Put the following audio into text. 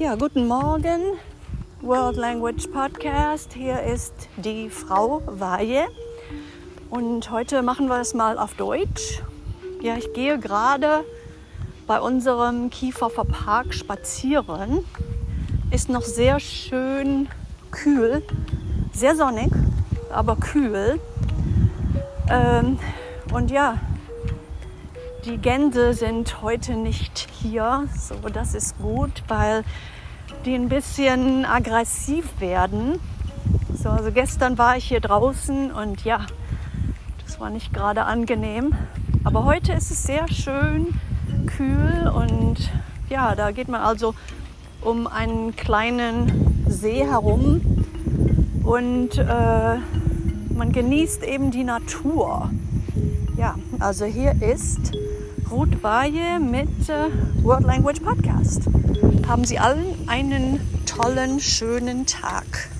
Ja, guten Morgen, World Language Podcast. Hier ist die Frau Weihe und heute machen wir es mal auf Deutsch. Ja, ich gehe gerade bei unserem Kieferfer Park spazieren. Ist noch sehr schön kühl, sehr sonnig, aber kühl. Ähm, und ja, die Gänse sind heute nicht hier. So, das ist gut, weil die ein bisschen aggressiv werden. So, also gestern war ich hier draußen und ja, das war nicht gerade angenehm. Aber heute ist es sehr schön kühl und ja, da geht man also um einen kleinen See herum und äh, man genießt eben die Natur. Ja, also hier ist Ruth Weihe mit äh, World Language Podcast. Haben Sie allen einen tollen, schönen Tag.